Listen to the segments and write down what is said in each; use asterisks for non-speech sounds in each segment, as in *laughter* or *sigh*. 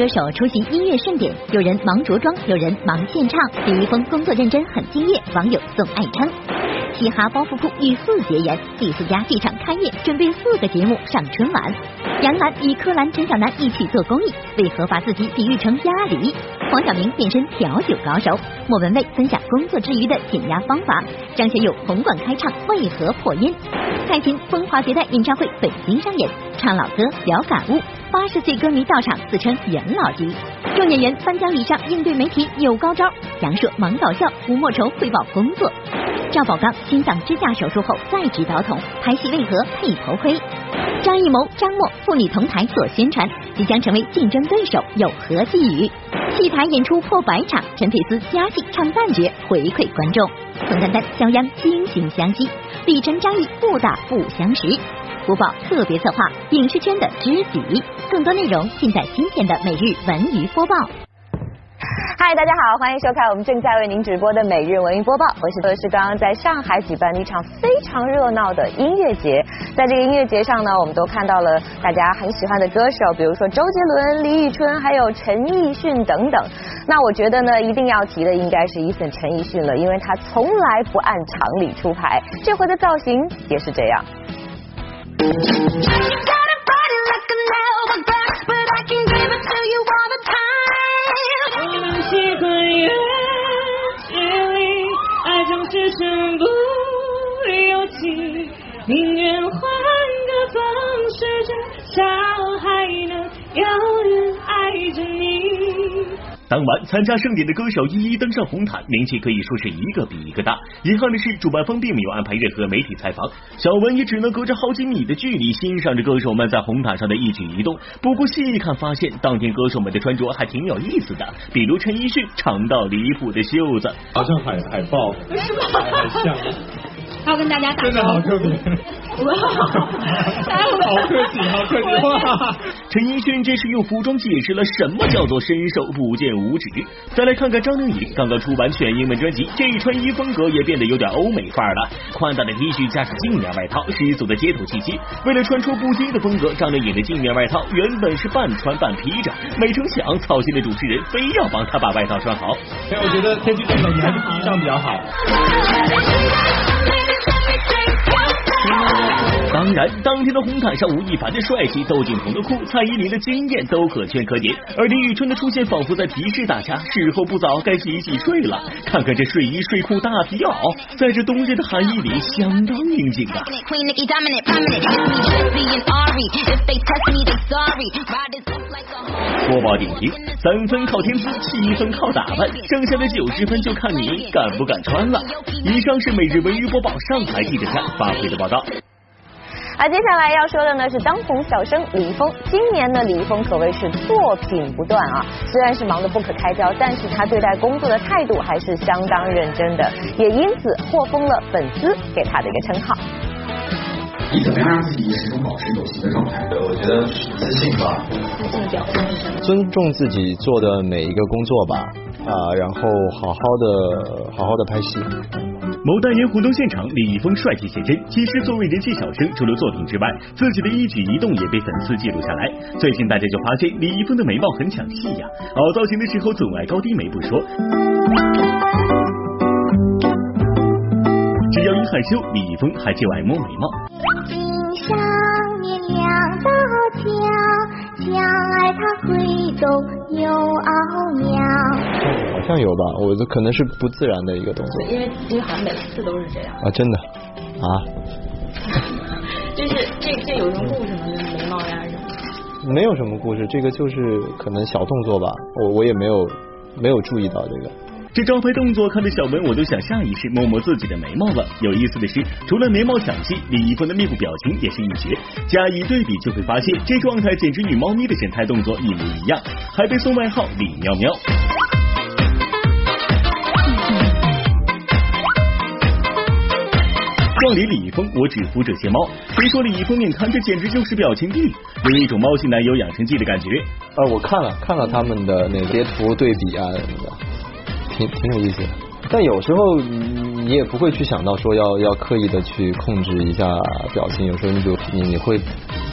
歌手出席音乐盛典，有人忙着装，有人忙献唱。李易峰工作认真，很敬业，网友送爱称。嘻哈包袱铺与四结缘，第四家剧场开业，准备四个节目上春晚。杨澜与柯蓝、陈小南一起做公益，为何把自己比喻成鸭梨？黄晓明变身调酒高手，莫文蔚分享工作之余的减压方法。张学友红馆开唱，为何破音？蔡琴风华绝代演唱会北京上演，唱老歌聊感悟。八十岁歌迷到场，自称元老级。众演员颁奖礼上应对媒体有高招，杨烁忙搞笑，吴莫愁汇报工作。赵宝刚心脏支架手术后再执导筒，拍戏为何配头盔？张艺谋、张默父女同台做宣传，即将成为竞争对手，有何寄语？戏台演出破百场，陈佩斯加戏唱旦角回馈观众。宋丹丹、肖央惺惺相惜，李晨、张译不打不相识。播报特别策划，影视圈的知己。更多内容尽在今天的每日文娱播报。嗨，大家好，欢迎收看我们正在为您直播的每日文娱播报。我是德是刚刚在上海举办了一场非常热闹的音乐节，在这个音乐节上呢，我们都看到了大家很喜欢的歌手，比如说周杰伦、李宇春，还有陈奕迅等等。那我觉得呢，一定要提的应该是伊森陈奕迅了，因为他从来不按常理出牌，这回的造型也是这样。宁愿换个方式，至少还能有人爱着你。当晚参加盛典的歌手一一登上红毯，名气可以说是一个比一个大。遗憾的是，主办方并没有安排任何媒体采访，小文也只能隔着好几米的距离欣赏着歌手们在红毯上的一举一动。不过细一看，发现当天歌手们的穿着还挺有意思的，比如陈奕迅长到离谱的袖子，好像海海报，是吗？要跟大家打真的好特别，好客气，好客气。哇，陈奕迅这是用服装解释了什么叫做伸手不见五指。再来看看张靓颖，刚刚出版全英文专辑，这一穿衣风格也变得有点欧美范儿了，宽大的 T 恤加上镜面外套，十足的街头气息。为了穿出不羁的风格，张靓颖的镜面外套原本是半穿半披着，没成想操心的主持人非要帮她把外套穿好。哎，我觉得天气这么冷，你还是上比较好。*laughs* You 当然，当天的红毯上，吴亦凡的帅气、窦靖童的酷、蔡依林的惊艳都可圈可点，而李宇春的出现仿佛在提示大家，时候不早，该洗洗睡了。看看这睡衣、睡裤、大皮袄，在这冬日的寒意里，相当应景啊！播报点评：三分靠天资，七分靠打扮，剩下的九十分就看你敢不敢穿了。以上是每日文娱播报上海记者站发回的报道。而接下来要说的呢是当红小生李易峰。今年的李易峰可谓是作品不断啊，虽然是忙得不可开交，但是他对待工作的态度还是相当认真的，也因此获封了粉丝给他的一个称号。你怎么样让自己始终保持有型的状态？我觉得自信吧。自信表现是什么？尊重自己做的每一个工作吧，啊，然后好好的好好的拍戏。某代言活动现场，李易峰帅气写真。其实作为人气小生，除了作品之外，自己的一举一动也被粉丝记录下来。最近大家就发现李易峰的眉毛很抢戏呀，凹造型的时候总爱高低眉不说，只要一害羞，李易峰还就爱摸眉毛。金上面两道桥，相爱它会动又奥妙。好像有吧，我这可能是不自然的一个动作。因为因为好像每次都是这样。啊，真的啊。*laughs* 就是这这有什么故事吗？眉毛呀什么？没有什么故事，这个就是可能小动作吧，我我也没有没有注意到这个。这招牌动作看着小文我都想下意识摸摸自己的眉毛了。有意思的是，除了眉毛抢戏，李易峰的面部表情也是一绝。加以对比，就会发现这状态简直与猫咪的神态动作一模一样，还被送外号“李喵喵”。撞脸李易峰，我只服这些猫。谁说李易峰面瘫？这简直就是表情帝，有一种猫系男友养成记的感觉。呃，我看了看了他们的那截图对比啊什么的，挺挺有意思的。但有时候你也不会去想到说要要刻意的去控制一下表情，有时候你就你你会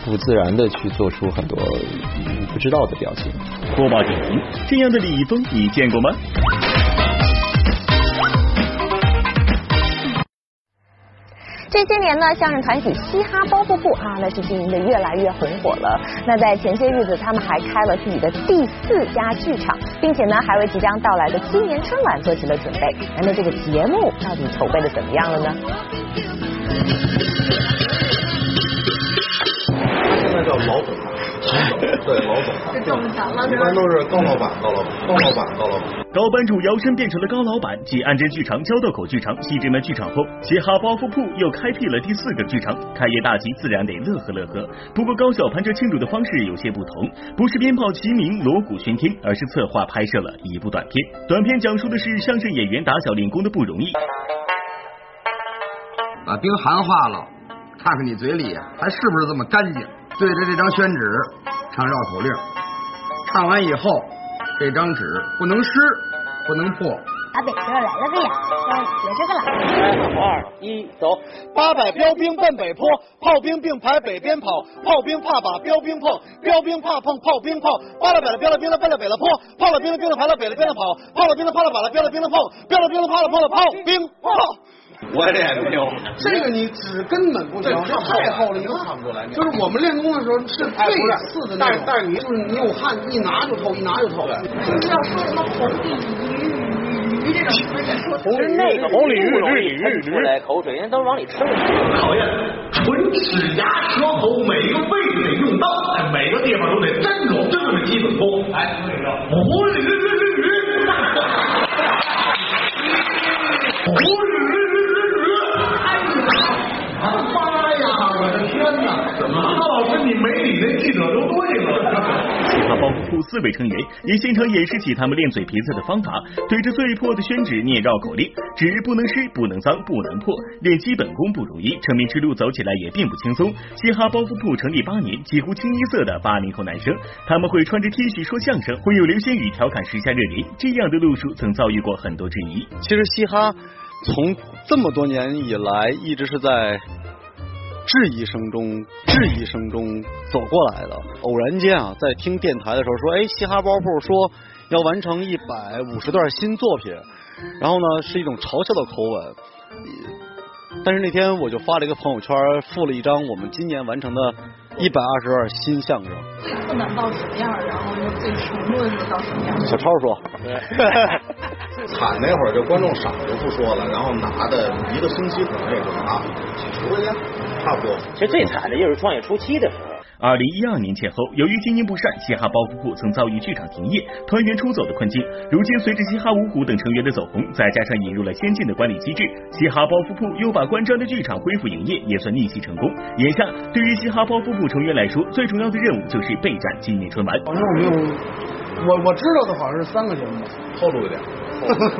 不自然的去做出很多你不知道的表情。播报点评：这样的李易峰你见过吗？这些年呢，相声团体嘻哈包袱铺啊，那是经营的越来越红火了。那在前些日子，他们还开了自己的第四家剧场，并且呢，还为即将到来的今年春晚做起了准备。那这个节目到底筹备的怎么样了呢？现在叫老总，对老总，这挣钱了一般都是高老板、高老板、高老板、高老板。高班主摇身变成了高老板，继安贞剧场、交道口剧场、西直门剧场后，嘻哈包袱铺又开辟了第四个剧场。开业大吉，自然得乐呵乐呵。不过高晓攀这庆祝的方式有些不同，不是鞭炮齐鸣、锣鼓喧天，而是策划拍摄了一部短片。短片讲述的是相声演员打小练功的不容易。把冰含化了，看看你嘴里还是不是这么干净。对着这张宣纸唱绕口令，唱完以后，这张纸不能湿，不能破。俺北哥来了个呀，要学这个了。二一走，八百标兵奔北坡，炮兵并排北边跑，炮兵怕把标兵碰，标兵怕碰炮兵炮，八了北了标了兵了奔了北了坡，炮了兵了兵了排了北了边了跑，炮了兵了怕了把了标了兵了碰，标了兵了怕了碰了炮兵炮。我练没有，这个你纸根本不行，这太厚了，你看不出来。就是我们练功的时候是最次的那种，但是你就是你有汗，一拿就透，一拿就透。就是要说什么红鲤鱼鱼这种词，你说其实那个红鲤鱼绿鲤鱼出来口水，人家都往里吃。考验唇齿牙舌头每个位置得用到，哎，每个地方都得真有这么基本功。来，说这个红鲤鱼绿鲤鱼，四位成员也现场演示起他们练嘴皮子的方法，对着最破的宣纸念绕口令，纸不能湿，不能脏，不能破。练基本功不容易，成名之路走起来也并不轻松。嘻哈包袱铺成立八年，几乎清一色的八零后男生，他们会穿着 T 恤说相声，会有流星雨调侃时下热点，这样的路数曾遭遇过很多质疑。其实嘻哈从这么多年以来，一直是在质疑声中、质疑声中走过来的。偶然间啊，在听电台的时候说，哎，嘻哈包铺说要完成一百五十段新作品，然后呢是一种嘲笑的口吻。但是那天我就发了一个朋友圈，附了一张我们今年完成的 *laughs* 一百二十段新相声。最困难到什么样，然后又最沉闷的到什么样？小超说，*laughs* 对惨那会儿就观众少就不说了，然后拿的一个星期可能也就拿几十块钱，差不多。其实最惨的就是创业初期的时候。二零一二年前后，由于经营不善，嘻哈包袱铺曾遭遇剧场停业、团员出走的困境。如今，随着嘻哈五虎等成员的走红，再加上引入了先进的管理机制，嘻哈包袱铺又把关张的剧场恢复营业，也算逆袭成功。眼下，对于嘻哈包袱铺成员来说，最重要的任务就是备战今年春晚。好像我没有，我我知道的好像是三个节目，透露一点，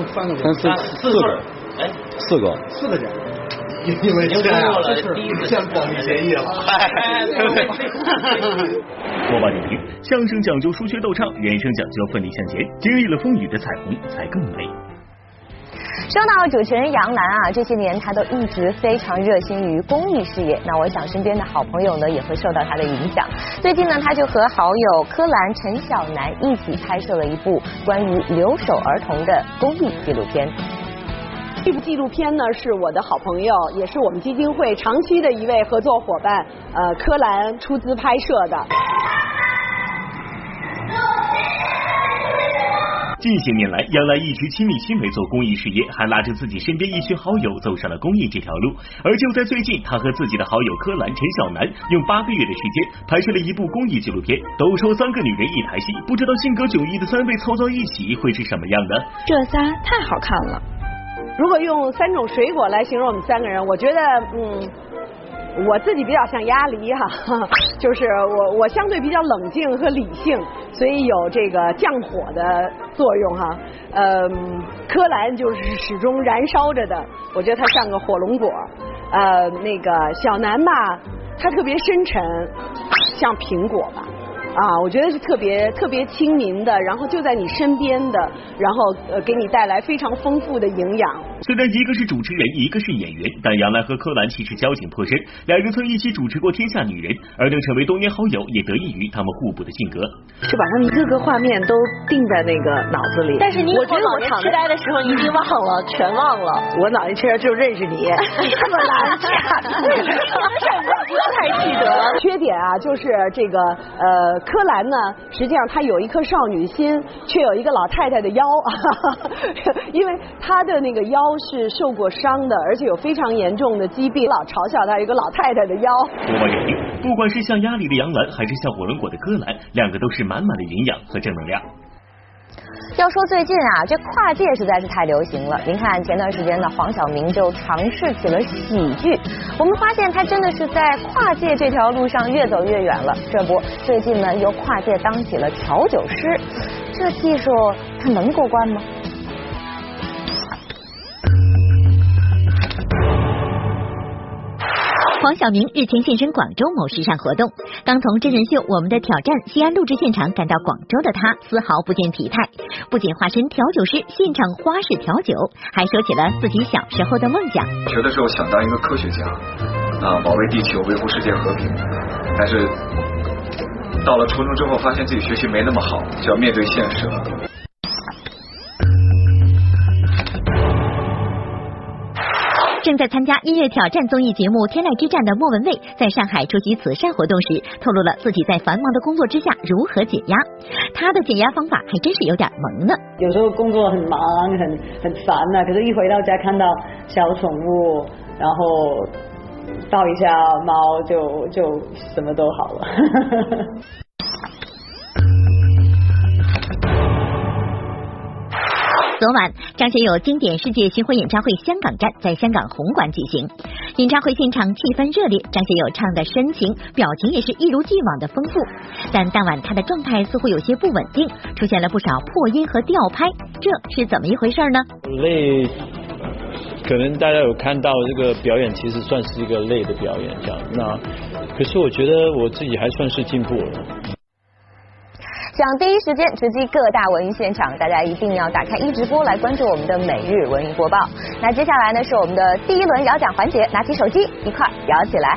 三个节目，三四四个，哎，四个，四个节目。因为已经这样通过了签保密协议了。哎对对播报点评：相声讲究书学逗唱，人生讲究奋力向前。经历了风雨的彩虹才更美。说到主持人杨澜啊，这些年她都一直非常热心于公益事业。那我想身边的好朋友呢，也会受到她的影响。最近呢，她就和好友柯蓝、陈晓楠一起拍摄了一部关于留守儿童的公益纪录片。这部纪录片呢，是我的好朋友，也是我们基金会长期的一位合作伙伴，呃，柯兰出资拍摄的。近些年来，杨澜一直亲力亲为做公益事业，还拉着自己身边一群好友走上了公益这条路。而就在最近，她和自己的好友柯兰、陈小南用八个月的时间拍摄了一部公益纪录片。都说三个女人一台戏，不知道性格迥异的三位凑到一起会是什么样的？这仨太好看了。如果用三种水果来形容我们三个人，我觉得，嗯。我自己比较像鸭梨哈，*laughs* 就是我我相对比较冷静和理性，所以有这个降火的作用哈。嗯，柯蓝就是始终燃烧着的，我觉得它像个火龙果。呃，那个小南吧，它特别深沉，像苹果吧。啊，我觉得是特别特别亲民的，然后就在你身边的，然后呃给你带来非常丰富的营养。虽然一个是主持人，一个是演员，但杨澜和柯蓝其实交情颇深，两人曾一起主持过《天下女人》，而能成为多年好友，也得益于他们互补的性格。就把他们一个个画面都定在那个脑子里。但是你我觉得我痴呆的时候，你已经忘了，全忘了。*laughs* 我脑袋痴呆就认识你，*laughs* 这么难 *laughs* 掐，什么事儿不要太记得。缺点啊，就是这个呃，柯蓝呢，实际上她有一颗少女心，却有一个老太太的腰，因为她的那个腰是受过伤的，而且有非常严重的疾病，老嘲笑他一个老太太的腰。播报认定，不管是像鸭梨的杨澜，还是像火龙果的柯蓝，两个都是满满的营养和正能量。要说最近啊，这跨界实在是太流行了。您看前段时间呢，黄晓明就尝试起了喜剧，我们发现他真的是在跨界这条路上越走越远了。这不，最近呢又跨界当起了调酒师，这技术他能过关吗？黄晓明日前现身广州某时尚活动，刚从真人秀《我们的挑战》西安录制现场赶到广州的他，丝毫不见疲态，不仅化身调酒师现场花式调酒，还说起了自己小时候的梦想。学的时候想当一个科学家，啊，保卫地球，维护世界和平。但是到了初中之后，发现自己学习没那么好，就要面对现实了。正在参加音乐挑战综艺节目《天籁之战》的莫文蔚，在上海出席慈善活动时，透露了自己在繁忙的工作之下如何减压。他的减压方法还真是有点萌呢。有时候工作很忙，很很烦呐，可是一回到家看到小宠物，然后抱一下猫，就就什么都好了。昨晚，张学友经典世界巡回演唱会香港站在香港红馆举行，演唱会现场气氛热烈，张学友唱的深情，表情也是一如既往的丰富。但当晚他的状态似乎有些不稳定，出现了不少破音和调拍，这是怎么一回事呢？累，可能大家有看到这个表演，其实算是一个累的表演，这样。那可是我觉得我自己还算是进步了。想第一时间直击各大文娱现场，大家一定要打开一直播来关注我们的每日文娱播报。那接下来呢是我们的第一轮摇奖环节，拿起手机一块摇起来。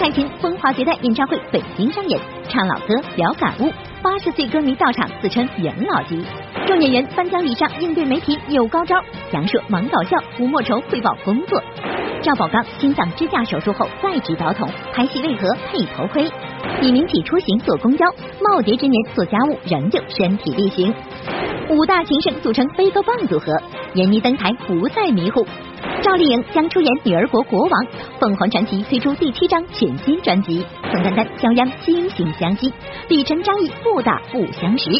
蔡琴风华绝代演唱会北京上演，唱老歌聊感悟，八十岁歌迷到场自称元老级。众演员颁奖礼上应对媒体有高招，杨烁忙搞笑，吴莫愁汇报工作。赵宝刚心脏支架手术后再植导筒，拍戏为何配头盔？李明启出行坐公交，耄耋之年做家务仍旧身体力行。五大情圣组成飞哥棒组合，闫妮登台不再迷糊。赵丽颖将出演《女儿国国王》，凤凰传奇推出第七张全新专辑。宋丹丹肖央惺惺相惜，李晨张译不打不相识。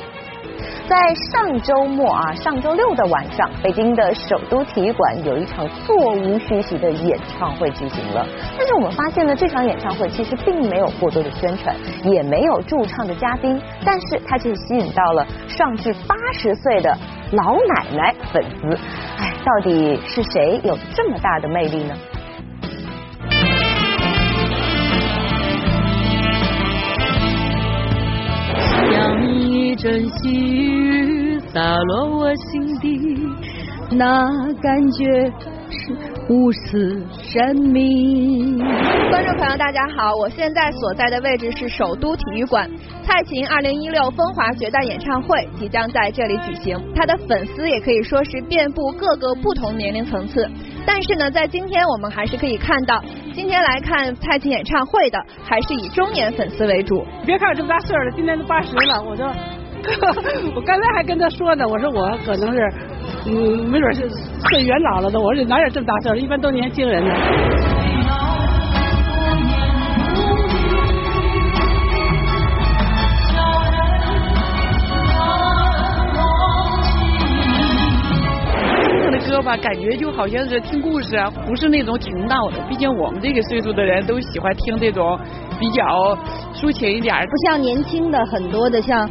在上周末啊，上周六的晚上，北京的首都体育馆有一场座无虚席的演唱会举行了。但是我们发现呢，这场演唱会其实并没有过多的宣传，也没有驻唱的嘉宾，但是它却吸引到了上至八十岁的老奶奶粉丝。哎，到底是谁有这么大的魅力呢？阵细雨洒落我心底，那感觉是无私生命。观众朋友，大家好，我现在所在的位置是首都体育馆，蔡琴二零一六风华绝代演唱会即将在这里举行，她的粉丝也可以说是遍布各个不同年龄层次。但是呢，在今天我们还是可以看到，今天来看蔡琴演唱会的还是以中年粉丝为主。别看我这么大岁数了，今年都八十了，我说，*laughs* 我刚才还跟他说呢，我说我可能是，嗯，没准是岁元老了的，我说哪有这么大岁数，一般都年轻人呢。歌吧，感觉就好像是听故事啊，不是那种挺闹的。毕竟我们这个岁数的人都喜欢听这种比较抒情一点，不像年轻的很多的像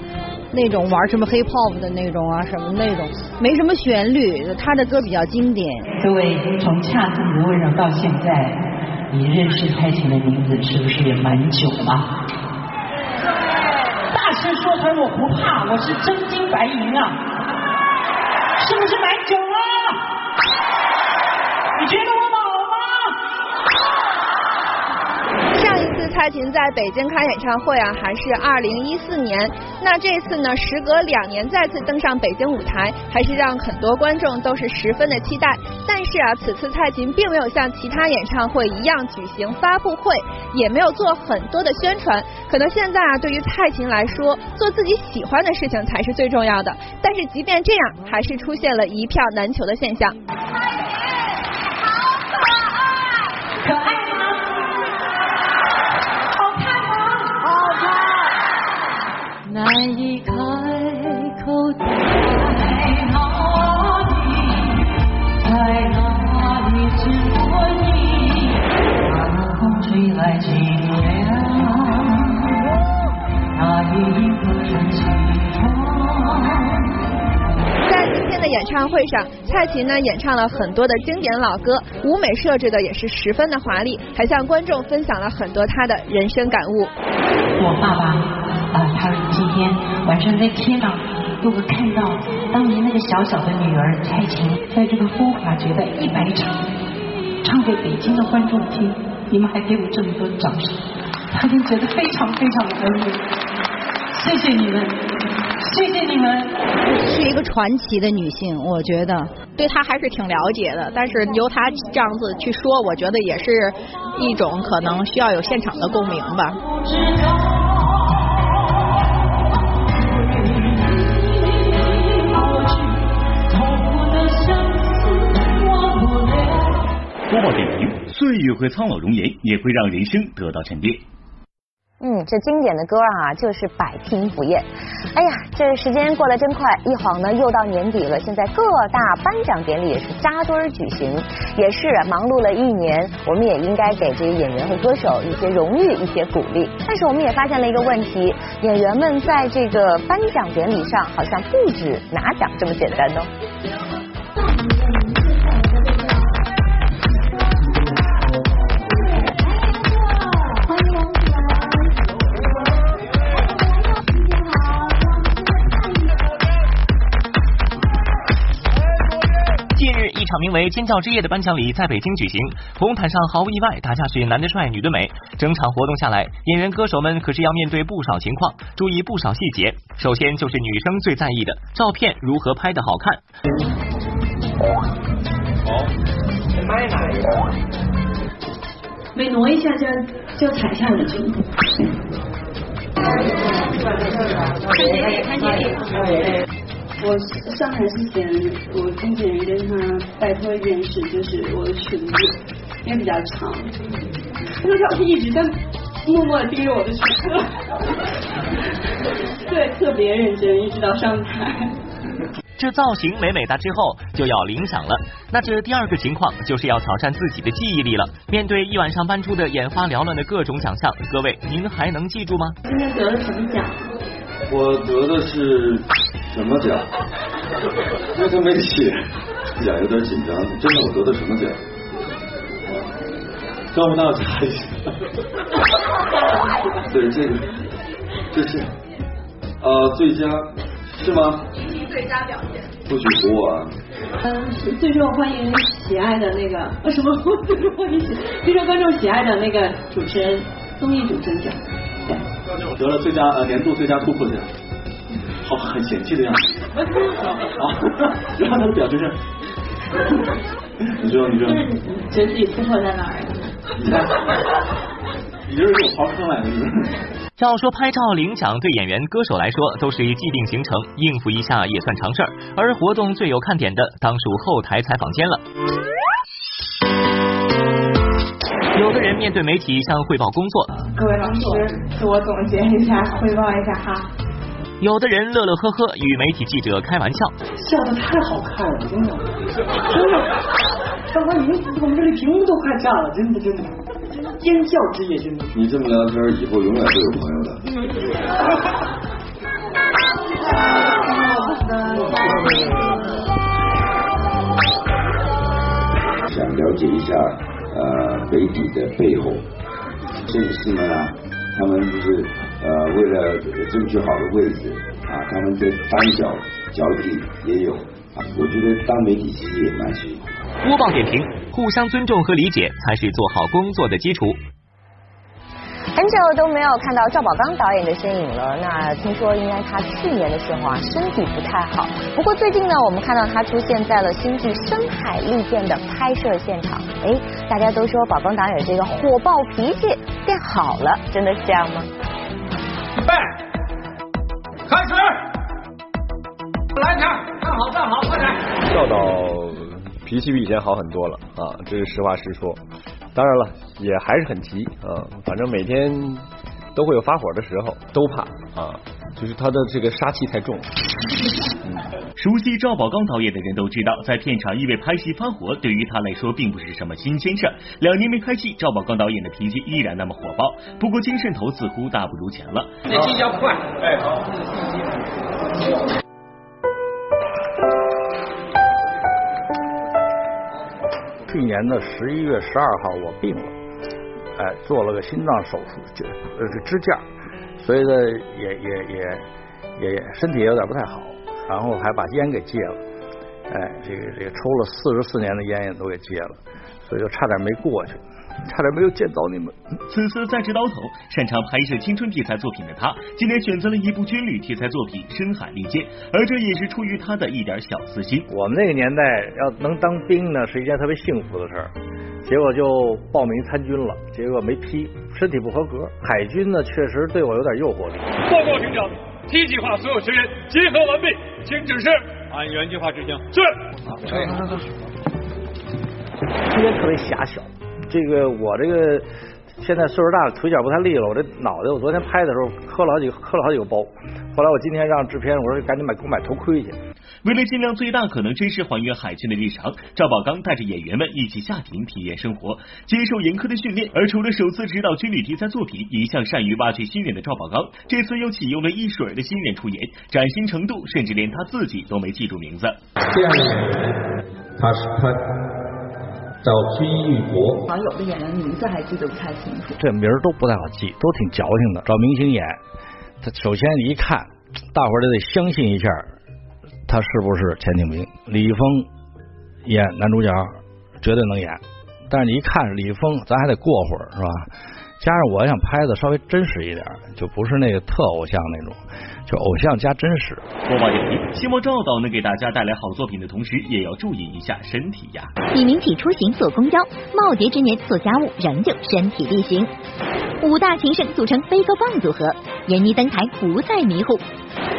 那种玩什么 hip hop 的那种啊，什么那种没什么旋律。他的歌比较经典。各位，从恰似的温柔到现在，你认识蔡琴的名字是不是也蛮久了？大声说出来我不怕，我是真金白银啊，是不是蛮久了？你觉得我老吗？上一次蔡琴在北京开演唱会啊，还是二零一四年。那这次呢，时隔两年再次登上北京舞台，还是让很多观众都是十分的期待。但是啊，此次蔡琴并没有像其他演唱会一样举行发布会，也没有做很多的宣传。可能现在啊，对于蔡琴来说，做自己喜欢的事情才是最重要的。但是即便这样，还是出现了一票难求的现象。难以开口在哪里？在哪里只过你？那风吹来清凉，在今天的演唱会上，蔡琴呢演唱了很多的经典老歌，舞美设置的也是十分的华丽，还向观众分享了很多她的人生感悟。我爸爸今天晚上在天上如果看到当年那个小小的女儿蔡琴，在这个风华绝代一百场唱给北京的观众听，你们还给我这么多掌声，他就觉得非常非常的恩。谢谢你们，谢谢你们。是一个传奇的女性，我觉得。对她还是挺了解的，但是由她这样子去说，我觉得也是一种可能需要有现场的共鸣吧。播报点评：岁月会苍老容颜，也会让人生得到沉淀。嗯，这经典的歌啊，就是百听不厌。哎呀，这时间过得真快，一晃呢又到年底了。现在各大颁奖典礼也是扎堆举行，也是忙碌了一年，我们也应该给这些演员和歌手一些荣誉、一些鼓励。但是我们也发现了一个问题，演员们在这个颁奖典礼上好像不止拿奖这么简单哦。场名为“尖叫之夜”的颁奖礼在北京举行。红毯上毫无意外，大家是男的帅，女的美。整场活动下来，演员歌手们可是要面对不少情况，注意不少细节。首先就是女生最在意的照片如何拍的好看。每挪一下就要就要踩下你这里。看这里，我上台之前，我经纪人跟他拜托一件事，就是我的裙子，因为比较长，那他一直在默默的盯着我的裙子，对，特别认真，一直到上台。这造型美美哒之后就要领奖了，那这第二个情况就是要挑战自己的记忆力了。面对一晚上搬出的眼花缭乱的各种奖项，各位您还能记住吗？今天得了什么奖？我得的是什么奖？因为他没写，呀有点紧张。真的，我得的什么奖？让我大家一下。对，这个，这是呃最佳是吗？最佳表现。不许唬我啊！嗯，最受欢迎喜爱的那个呃什么？*laughs* 最受欢迎喜最受观众喜爱的那个主持人，综艺主持人奖。对。得了最佳呃年度最佳突破奖，好很嫌弃的样子。*laughs* 啊，然后他的表情是，*laughs* 你说你说，就是你觉得自己突破在哪儿呀？你看，你就是给我刨坑来的？要说拍照领奖，对演员、歌手来说都是既定行程，应付一下也算常事儿。而活动最有看点的，当属后台采访间了。有的人面对媒体向汇报工作，各位老师，自我总结一下，汇报一下哈。有的人乐乐呵呵与媒体记者开玩笑，笑的太好看了，真的，真的，刚才已经我们这里屏幕都快炸了，真的真的，尖叫之夜真的。你这么聊天，以后永远会有朋友的。想了解一下呃媒体的背后，摄影师们啊，他们就是呃，为了争取好的位置啊，他们的单脚脚底也有啊。我觉得当媒体其实也蛮辛苦。播报点评：互相尊重和理解才是做好工作的基础。很久都没有看到赵宝刚导演的身影了。那听说应该他去年的时候啊身体不太好。不过最近呢，我们看到他出现在了新剧《深海利剑》的拍摄现场。哎，大家都说宝刚导演这个火爆脾气变好了，真的是这样吗？预备，开始，来点，站好站好，快点。赵导脾气比以前好很多了啊，这是实话实说。当然了，也还是很急啊，反正每天都会有发火的时候，都怕啊，就是他的这个杀气太重。熟悉赵宝刚导演的人都知道，在片场因为拍戏发火，对于他来说并不是什么新鲜事。两年没拍戏，赵宝刚导演的脾气依然那么火爆，不过精神头似乎大不如前了。这期要快，哎好。去年的十一月十二号，我病了，哎，做了个心脏手术，就呃支架，所以呢，也也也也身体有点不太好，然后还把烟给戒了，哎，这个这个抽了四十四年的烟也都给戒了，所以就差点没过去。差点没有见到你们。此次在职刀头，擅长拍摄青春题材作品的他，今天选择了一部军旅题材作品《深海利剑》，而这也是出于他的一点小私心。我们那个年代要能当兵呢，是一件特别幸福的事儿，结果就报名参军了，结果没批，身体不合格。海军呢，确实对我有点诱惑力。报告军长，T 计划所有学员集合完毕，请指示。按原计划执行。是。空间特别狭小。这个我这个现在岁数大了，腿脚不太利了。我这脑袋，我昨天拍的时候磕了好几磕了好几个包。后来我今天让制片，我说赶紧买给我买头盔去。为了尽量最大可能真实还原海军的日常，赵宝刚带着演员们一起下艇体验生活，接受严苛的训练。而除了首次执导军旅题材作品，一向善于挖掘新人的赵宝刚，这次又启用了一水的新人出演，崭新程度甚至连他自己都没记住名字。这样的演员，他是他。找崔玉博，好像有的演员名字还记得不太清楚，这名儿都不太好记，都挺矫情的。找明星演，他首先一看，大伙儿就得相信一下，他是不是钱景明？李易峰演男主角绝对能演，但是你一看李易峰，咱还得过会儿，是吧？加上我想拍的稍微真实一点，就不是那个特偶像那种。就偶像加真实。播报点评：希望赵导能给大家带来好作品的同时，也要注意一下身体呀。李明启出行坐公交，耄耋之年做家务仍旧身体力行。五大情圣组成飞鸽棒组合，闫妮登台不再迷糊。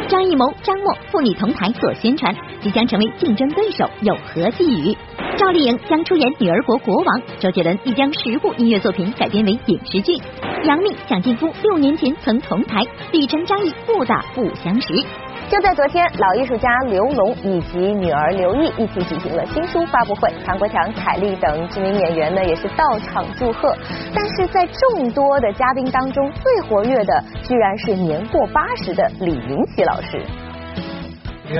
张艺谋、张默父女同台做宣传，即将成为竞争对手，有何寄语？赵丽颖将出演《女儿国国王》，周杰伦亦将十部音乐作品改编为影视剧。杨幂、蒋劲夫六年前曾同台，李晨、张译不打不相识。就在昨天，老艺术家刘龙以及女儿刘毅一起举行了新书发布会，唐国强、凯丽等知名演员呢也是到场祝贺。但是在众多的嘉宾当中，最活跃的居然是年过八十的李明启老师。你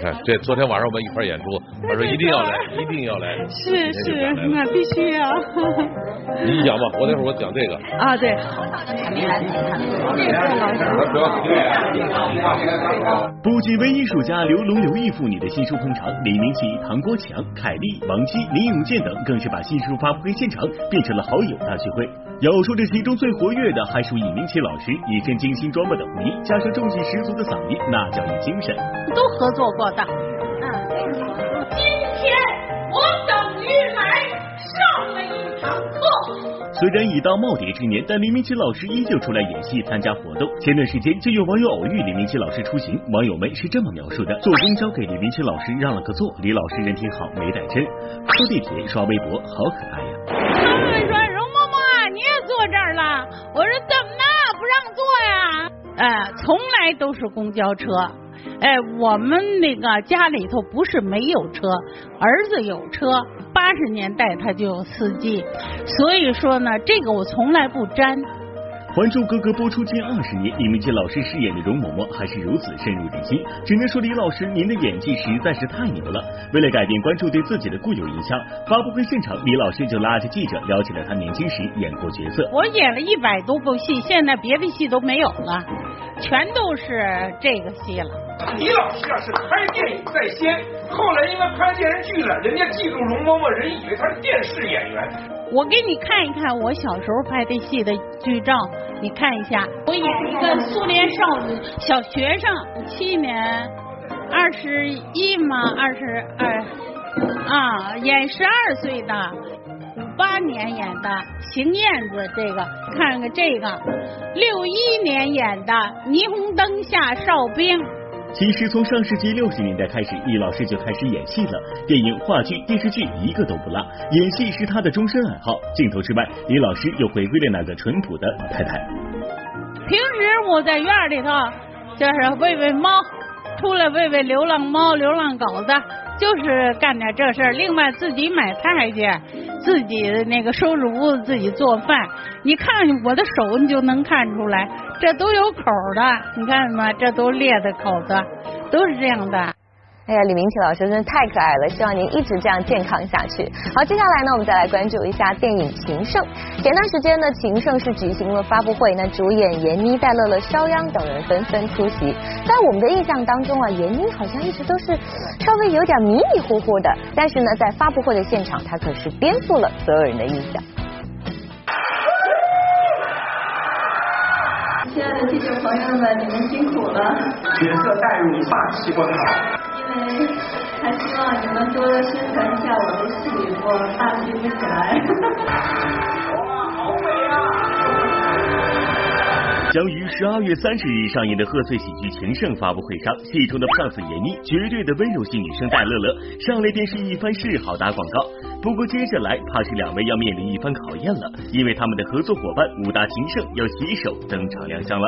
看，这昨天晚上我们一块演出，他说一定要来，*laughs* 一定要来。是是，那必须呀。你讲吧，我那会儿我讲这个。啊，对。不仅为艺术家刘龙、刘毅父女的新书捧场，李明启、唐国强、凯丽、王姬、林永健等更是把新书发布会现场变成了好友大聚会。要说这其中最活跃的，还属李明启老师，一身精心装扮的红衣，加上重气十足的嗓音，那叫一精神。都合作过的。今天我等于来上了一堂课。虽然已到耄耋之年，但李明启老师依旧出来演戏、参加活动。前段时间就有网友偶遇李明启老师出行，网友们是这么描述的：坐公交给李明启老师让了个座，李老师人挺好，没带针。坐地铁刷微博，好可爱呀。他们说容嬷嬷你也坐这儿了，我说怎哎，从来都是公交车。哎，我们那个家里头不是没有车，儿子有车，八十年代他就有司机，所以说呢，这个我从来不沾。还珠格格》播出近二十年，李明基老师饰演的容嬷嬷还是如此深入人心。只能说李老师您的演技实在是太牛了。为了改变观众对自己的固有印象，发布会现场，李老师就拉着记者聊起了他年轻时演过角色。我演了一百多部戏，现在别的戏都没有了，全都是这个戏了。李老师啊，是拍电影在先，后来因为拍电视剧了，人家记住容嬷嬷，人以为她是电视演员。我给你看一看我小时候拍的戏的剧照，你看一下，我演一个苏联少女小学生，七年二十一嘛，二十二啊，演十二岁的，五八年演的邢燕子，这个看看这个，六一年演的霓虹灯下哨兵。其实从上世纪六十年代开始，李老师就开始演戏了，电影、话剧、电视剧一个都不落，演戏是他的终身爱好。镜头之外，李老师又回归了那个淳朴的老太太。平时我在院里头就是喂喂猫，出来喂喂流浪猫、流浪狗子，就是干点这事儿。另外自己买菜去，自己那个收拾屋子，自己做饭。你看我的手，你就能看出来。这都有口的，你看吗？这都裂的口子，都是这样的。哎呀，李明启老师真是太可爱了，希望您一直这样健康下去。好，接下来呢，我们再来关注一下电影《情圣》。前段时间呢，《情圣》是举行了发布会，那主演闫妮、戴乐乐、肖央等人纷纷出席。在我们的印象当中啊，闫妮好像一直都是稍微有点迷迷糊糊的，但是呢，在发布会的现场，她可是颠覆了所有人的印象。亲爱的记者朋友们，你们辛苦了。角色带入霸气光好。因为还希望你们多宣传一下我的戏，我霸气不起来。哇，好美啊！将于十二月三十日上映的贺岁喜剧《情圣》发布会上，戏中的胖子闫妮，绝对的温柔系女生戴乐乐，上来便是一番示好打广告。不过接下来，怕是两位要面临一番考验了，因为他们的合作伙伴五大情圣要携手登场亮相了。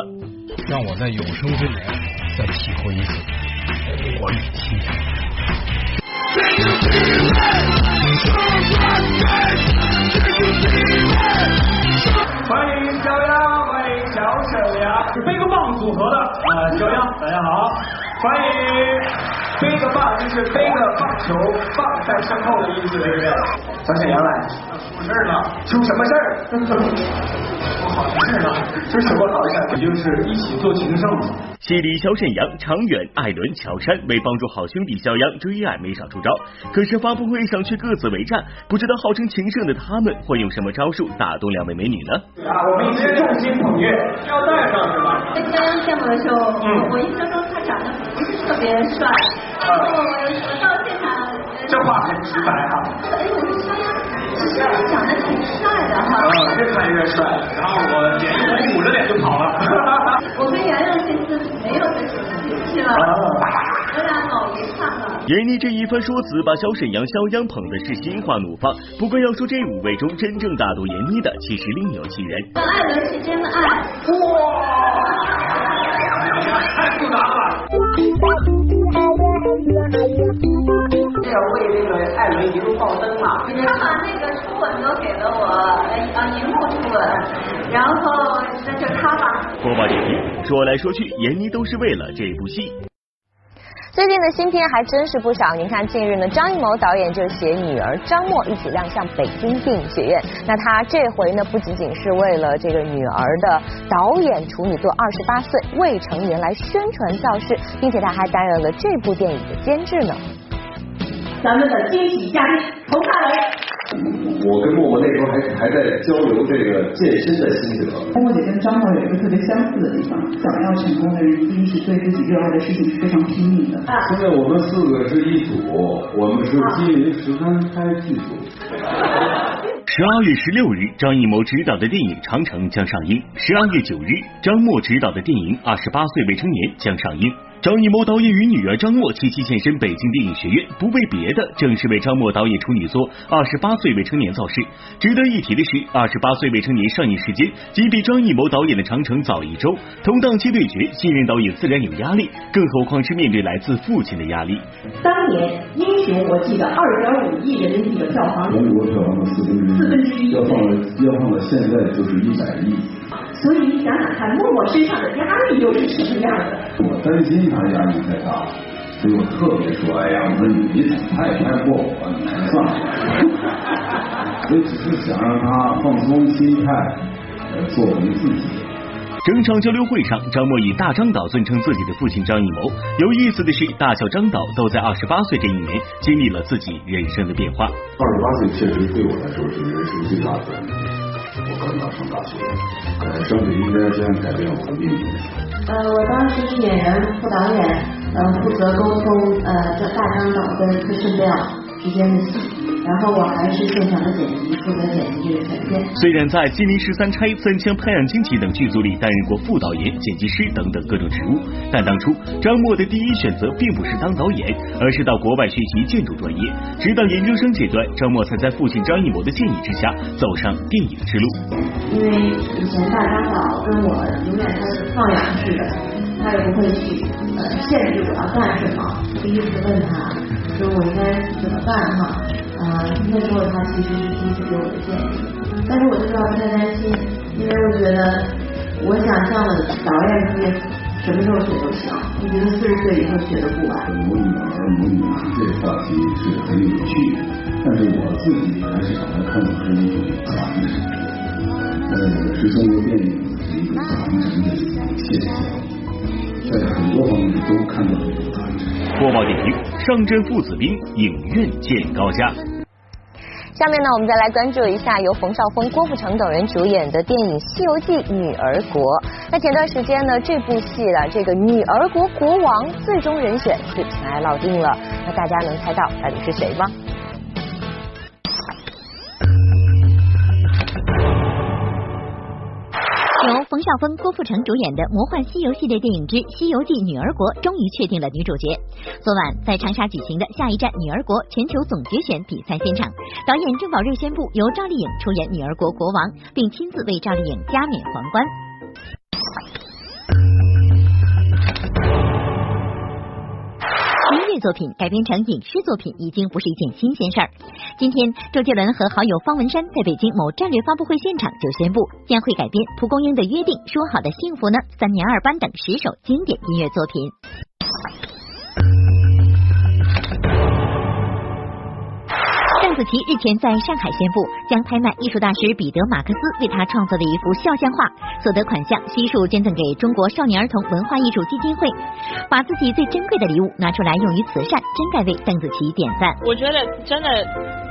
让我在有生之年再体会一次我与亲欢迎小杨，欢迎小沈阳，是背个棒组合的啊，小杨，大家好，欢迎背个棒，就是背个棒球棒在身后的意思，对不对？小沈阳来，出事了，出什么事儿？不好的事了，是什么好的事？也就是一起做情圣嘛。戏里小沈阳、常远、艾伦、乔杉为帮助好兄弟肖央追爱没少出招，可是发布会上却各自为战，不知道号称情圣的他们会用什么招数打动两位美女呢？啊，我们一起众星捧月，要带上是吧？在肖央见过的时候，嗯我印象中他长得特别帅，然后我我到现场，这话很直白哈。哎，我说肖央，其实你长得挺帅的哈。啊，越看越帅，然后我脸一红，捂着脸就跑了。*laughs* 我跟洋洋这次没有这种戏，是吧？我俩老一场了。闫妮这一番说辞，把小沈阳、肖央捧的是心花怒放。不过要说这五位中真正打动闫妮的，其实另有其人。跟艾伦是真的爱，哇，太复杂了。这要为那个艾伦一路爆灯嘛。他把那个初吻都给了我，呃啊，荧幕初吻，然后那就他吧。播报点评，说来说去，闫妮都是为了这部戏。最近的新片还真是不少。您看，近日呢，张艺谋导演就携女儿张默一起亮相北京电影学院。那他这回呢，不仅仅是为了这个女儿的导演处女作《二十八岁未成年》来宣传造势，并且他还担任了这部电影的监制呢。咱们的惊喜嘉宾佟大为。我跟默默那时候还还在交流这个健身的心得。默默姐跟张导有一个特别相似的地方，想要成功的人一定是对自己热爱的事情是非常拼命的。现在我们四个是一组，我们是金陵十三钗剧组。十二月十六日，张艺谋执导的电影《长城》将上映；十二月九日，张默执导的电影《二十八岁未成年》将上映。张艺谋导演与女儿张默齐齐现身北京电影学院，不为别的，正是为张默导演处女作《二十八岁未成年》造势。值得一提的是，《二十八岁未成年》上映时间仅比张艺谋导演的《长城》早一周，同档期对决，新人导演自然有压力，更何况是面对来自父亲的压力。当年《英雄》我记得二点五亿人民币的票房，中国票房的四分之一，四分之一要放到要放到现在就是一百亿。所以你想想看，默默身上的压力又是什么样的？我担心他压力太大，所以我特别说，哎呀，我说你他也拍不过我，你算了。*laughs* 我只是想让他放松心态，做回自己。整场交流会上，张默以大张导尊称自己的父亲张艺谋。有意思的是，大小张导都在二十八岁这一年经历了自己人生的变化。二十八岁确实对我来说是人生最大的转变。我刚刚上大学，呃，上学应该这样改变我的命运。呃，我当时是演员、副导演，呃，负责沟通呃这大张导跟柯胜亮之间的戏。然后我还是现场的剪辑，负责剪辑这个全片。虽然在《金陵十三钗》《三枪拍案惊奇》等剧组里担任过副导演、剪辑师等等各种职务，但当初张默的第一选择并不是当导演，而是到国外学习建筑专业。直到研究生阶段，张默才在父亲张艺谋的建议之下走上电影之路。因为以前大张导跟我永远都是放养式的，他也不会去呃限制我要干什么。第一次问他说我应该怎么办哈？啊，那时候他其实是第一次给我的建议，但是我就不要太担心，因为我觉得我想象的导演专业什么时候学都行，我觉得四十岁以后学都不晚。母女儿母女，这个话题是很有趣的，但是我自己还是把它看作是一种传承，呃，是中国电影的一个传承的一种现象，在很多方面都看到这种传承。播报点评：上阵父子兵，影院见高家。下面呢，我们再来关注一下由冯绍峰、郭富城等人主演的电影《西游记女儿国》。那前段时间呢，这部戏的这个女儿国国王最终人选是尘埃落定了。那大家能猜到到底是谁吗？冯绍峰、郭富城主演的魔幻西游系列电影之《西游记女儿国》终于确定了女主角。昨晚在长沙举行的下一站女儿国全球总决选比赛现场，导演郑宝瑞宣布由赵丽颖出演女儿国国王，并亲自为赵丽颖加冕皇冠。作品改编成影视作品已经不是一件新鲜事儿。今天，周杰伦和好友方文山在北京某战略发布会现场就宣布，将会改编蒲公英的《约定》《说好的幸福呢》《三年二班》等十首经典音乐作品。邓紫棋日前在上海宣布，将拍卖艺术大师彼得·马克思为他创作的一幅肖像画，所得款项悉数捐赠给中国少年儿童文化艺术基金会，把自己最珍贵的礼物拿出来用于慈善，真该为邓紫棋点赞。我觉得真的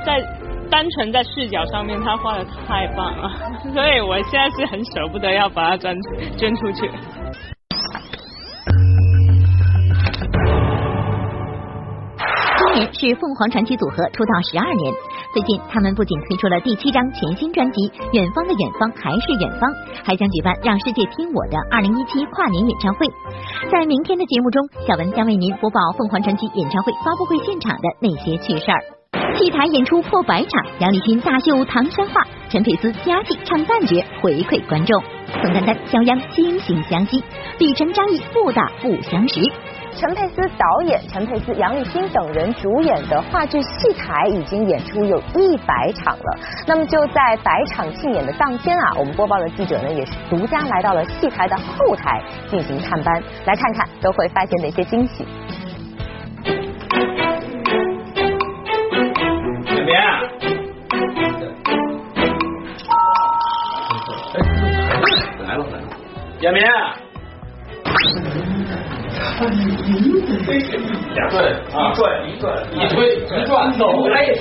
在单纯在视角上面，他画的太棒了，所以我现在是很舍不得要把它捐捐出去。今年是凤凰传奇组合出道十二年，最近他们不仅推出了第七张全新专辑《远方的远方还是远方》，还将举办《让世界听我的》二零一七跨年演唱会。在明天的节目中，小文将为您播报凤凰传奇演唱会发布会现场的那些趣事儿。戏台演出破百场，杨立新大秀《唐山话》，陈佩斯加戏唱旦角回馈观众，宋丹丹、肖央惺惺相惜，李晨、张译不打不相识。陈佩斯导演、陈佩斯、杨立新等人主演的话剧戏台已经演出有一百场了。那么就在百场庆演的当天啊，我们播报的记者呢也是独家来到了戏台的后台进行探班，来看看都会发现哪些惊喜。亚明。两对啊，转一转一推一转走，哎，对，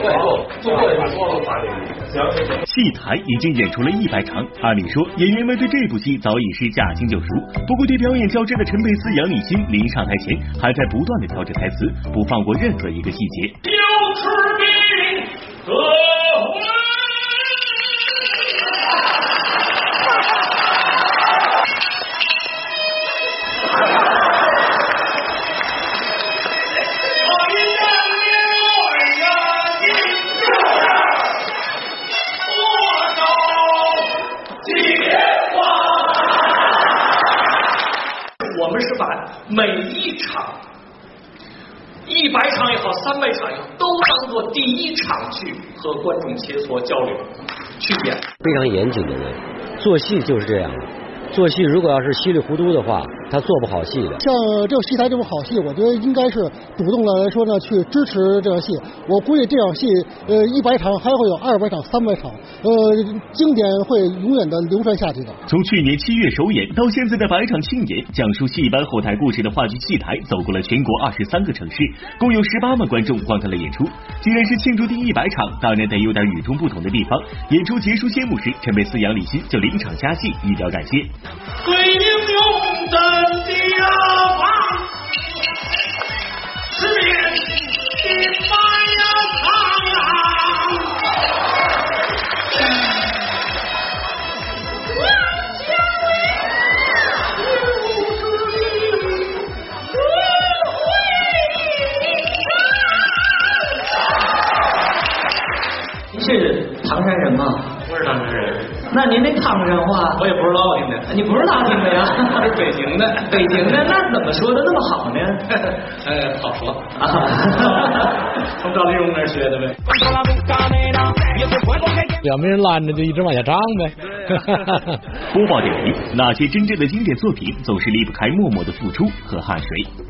就对，说了话行。戏台已经演出了一百场，按理说演员们对这部戏早已是驾轻就熟。不过对表演较真的陈佩斯、杨立新临上台前，还在不断的调整台词，不放过任何一个细节。有出兵何每一场，一百场也好，三百场也好，都当做第一场去和观众切磋交流，去演。非常严谨的人，做戏就是这样，做戏如果要是稀里糊涂的话，他做不好戏的。像这个戏台这部好戏，我觉得应该是主动的来说呢，去支持这场戏。我估计这场戏，呃，一百场还会有二百场、三百场，呃，经典会永远的流传下去的。从去年七月首演到现在的百场庆演，讲述戏班后台故事的话剧戏台走过了全国二十三个城市，共有十八万观众观看了演出。既然是庆祝第一百场，当然得有点与众不同的地方。演出结束谢幕时，陈佩斯、杨立新就临场加戏，以表感谢。对英勇真的王，十面金马呀苍狼，王家卫有志力，追您是唐山人吗？不是唐山人，那您那唐山话，我也不是拉丁的，你不是拉丁的呀？*laughs* 我是北京的，*laughs* 北京的，那怎么说的那么好呢？*laughs* 呃，好说啊，从赵丽蓉那儿学的呗。两边人拦着，就一直往下唱呗。播报点评：那些真正的经典作品，总是离不开默默的付出和汗水。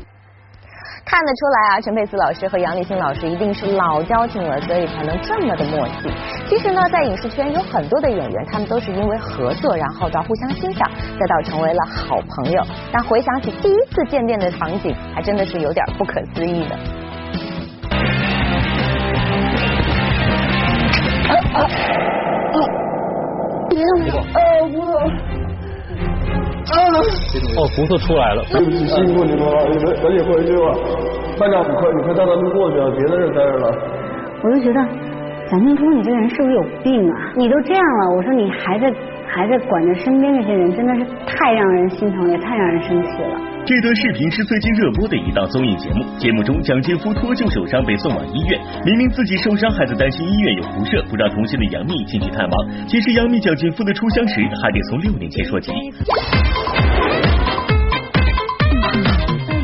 看得出来啊，陈佩斯老师和杨立新老师一定是老交情了，所以才能这么的默契。其实呢，在影视圈有很多的演员，他们都是因为合作，然后到互相欣赏，再到成为了好朋友。但回想起第一次见面的场景，还真的是有点不可思议的。别动我，呃，骨头。哦，骨头出来了。对不起，辛苦你们了，你们赶紧回去吧。班长，你快，你快带他们过去啊，别在这待着了。我就觉得蒋劲夫，你这个人是不是有病啊？你都这样了，我说你还在还在管着身边这些人，真的是太让人心疼，也太让人生气了。这段视频是最近热播的一档综艺节目。节目中，蒋劲夫脱臼受伤被送往医院，明明自己受伤还在担心医院有辐射，不让同行的杨幂进去探望。其实杨幂蒋劲夫的初相识还得从六年前说起。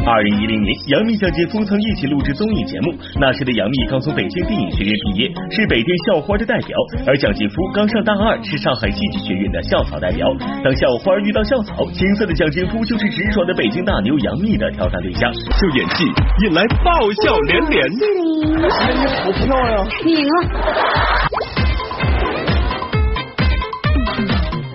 二零一零年，杨幂、蒋劲夫曾一起录制综艺节目。那时的杨幂刚从北京电影学院毕业，是北电校花的代表；而蒋劲夫刚上大二，是上海戏剧学院的校草代表。当校花遇到校草，青涩的蒋劲夫就是直爽的北京大牛杨幂的挑战对象。秀演技引来爆笑连连。好漂亮！你赢了。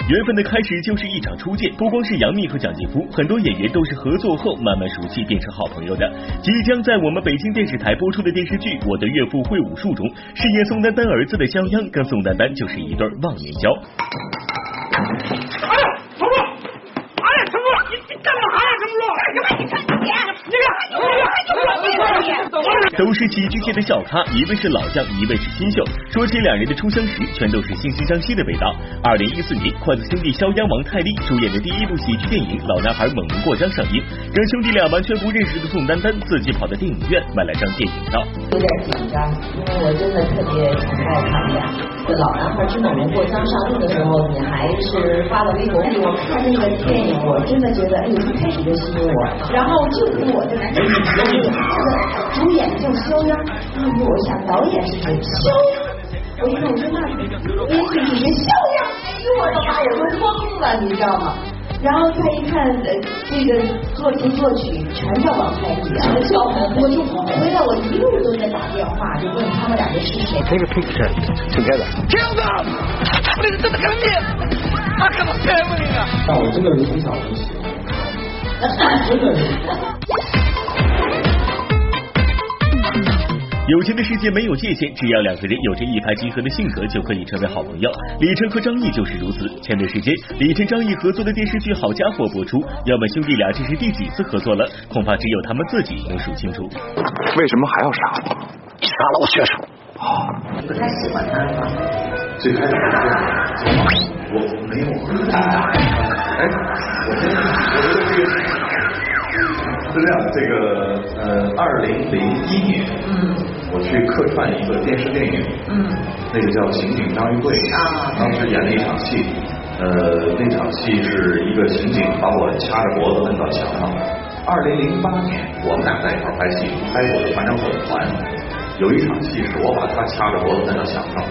缘分的开始就是一场初见，不光是杨幂和蒋劲夫，很多演员都是合作后慢慢熟悉，变成好朋友的。即将在我们北京电视台播出的电视剧《我的岳父会武术》中，饰演宋丹丹儿子的肖央跟宋丹丹就是一对忘年交。哎呀，成龙！哎呀，成龙，你你干嘛呀，成龙？干什么？你看你，你看，你看，*laughs* 都是喜剧界的小咖，一位是老将，一位是新秀。说起两人的初相识，全都是惺惺相惜的味道。二零一四年，筷子兄弟肖央、王太利主演的第一部喜剧电影《老男孩猛龙过江》上映，让兄弟俩完全不认识的宋丹丹自己跑到电影院买了张电影票。有点紧张，因为我真的特别崇拜他们俩。这《老男孩之猛龙过江》上映的时候，你还是发了微博。我看那个电影，我真的觉得，哎呦，一开始就吸引我，然后就给我的男主主演叫肖央，哎呦，我想导演是谁？肖央。我一看，我说那编剧是谁？肖央，哎呦，我的妈，我都懵了，你知道吗？然后再一看，呃，这个作词作曲全叫王太利啊，叫我就回来，我一路都在打电话，就问他们两个是谁。Take a picture together. Kill them！你是真的跟你，他可能骗不你啊！但我真的是从小就喜欢，真的是。有钱的世界没有界限，只要两个人有着一拍即合的性格，就可以成为好朋友。李晨和张译就是如此。前段时间，李晨、张译合作的电视剧《好家伙》播出，要问兄弟俩这是第几次合作了，恐怕只有他们自己能数清楚。为什么还要杀我？杀了我学生。你不太喜欢他吗？最开始我没有。哎，我真的，我觉得这个。是这样，这个呃，二零零一年，嗯，我去客串一个电视电影，嗯，那个叫《刑警张玉贵》，啊，当时演了一场戏，呃，那场戏是一个刑警把我掐着脖子摁到墙上。二零零八年，我们俩在一块拍戏，拍我的《反正粉团》，有一场戏是我把他掐着脖子摁到墙上，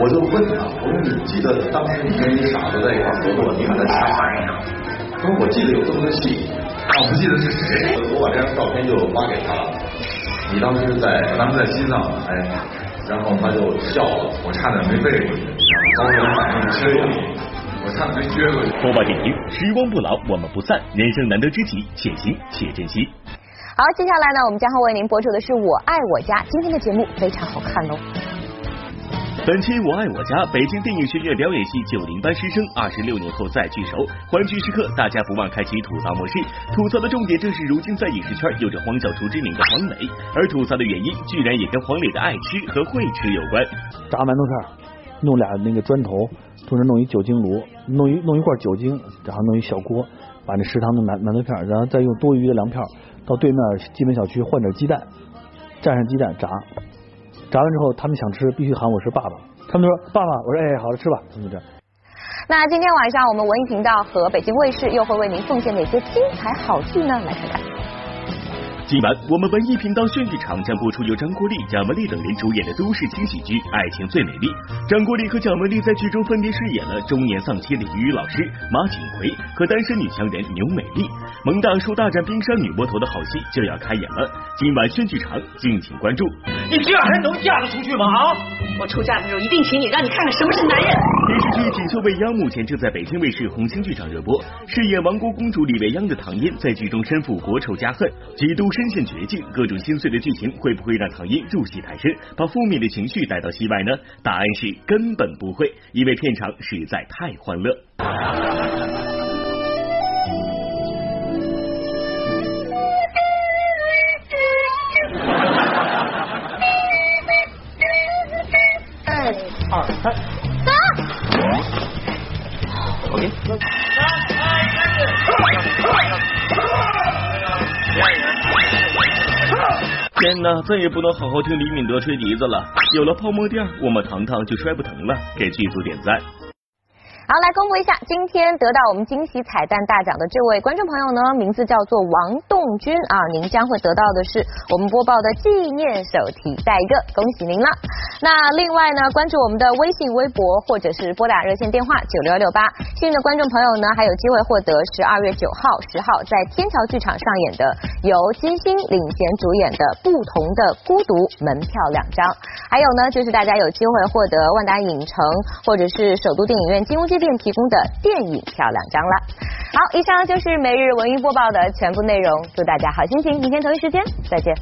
我就问他，我说你记得当时你跟一傻子在一块合作，你把他掐盘上。他说我记得有这么个戏，但我不记得是谁。我把这张照片就发给他了。你当时在，当时在西藏，哎，然后他就笑了，我差点没背过去，高原反应吃了，我差点没撅过去。播报点评：时光不老，我们不散，人生难得知己，且行且珍惜。好，接下来呢，我们将会为您播出的是《我爱我家》，今天的节目非常好看哦。本期《我爱我家》北京电影学院表演系九零班师生二十六年后再聚首，欢聚时刻，大家不忘开启吐槽模式。吐槽的重点正是如今在影视圈有着“黄小厨”之名的黄磊，而吐槽的原因居然也跟黄磊的爱吃和会吃有关。炸馒头片，弄俩那个砖头，同时弄一酒精炉，弄一弄一罐酒精，然后弄一小锅，把那食堂的馒馒头片，然后再用多余的粮票到对面基本小区换点鸡蛋，蘸上鸡蛋炸。炸完之后，他们想吃，必须喊我是爸爸。他们说爸爸，我说哎，好了，吃吧，他们这。那今天晚上我们文艺频道和北京卫视又会为您奉献哪些精彩好剧呢？来看看。今晚我们文艺频道炫剧场将播出由张国立、蒋雯丽等人主演的都市轻喜剧《爱情最美丽》。张国立和蒋雯丽在剧中分别饰演了中年丧妻的语语老师马景奎和单身女强人牛美丽。萌大叔大战冰山女魔头的好戏就要开演了，今晚炫剧场敬请关注。你这样还能嫁得出去吗？啊！我出嫁的时候一定请你，让你看看什么是男人。电视剧《锦绣未央》目前正在北京卫视红星剧场热播，饰演亡国公主李未央的唐嫣在剧中身负国仇家恨，几度深陷绝境，各种心碎的剧情会不会让唐嫣入戏太深，把负面的情绪带到戏外呢？答案是根本不会，因为片场实在太欢乐。二三，走。OK。天哪，再也不能好好听李敏德吹笛子了。有了泡沫垫，我们糖糖就摔不疼了。给剧组点赞。好，来公布一下，今天得到我们惊喜彩蛋大奖的这位观众朋友呢，名字叫做王栋军啊，您将会得到的是我们播报的纪念手提袋一个，恭喜您了。那另外呢，关注我们的微信、微博或者是拨打热线电话九六六八，幸运的观众朋友呢，还有机会获得十二月九号、十号在天桥剧场上演的由金星领衔主演的《不同的孤独》门票两张，还有呢，就是大家有机会获得万达影城或者是首都电影院金屋街店提供的电影票两张了。好，以上就是每日文娱播报的全部内容，祝大家好心情，明天同一时间再见。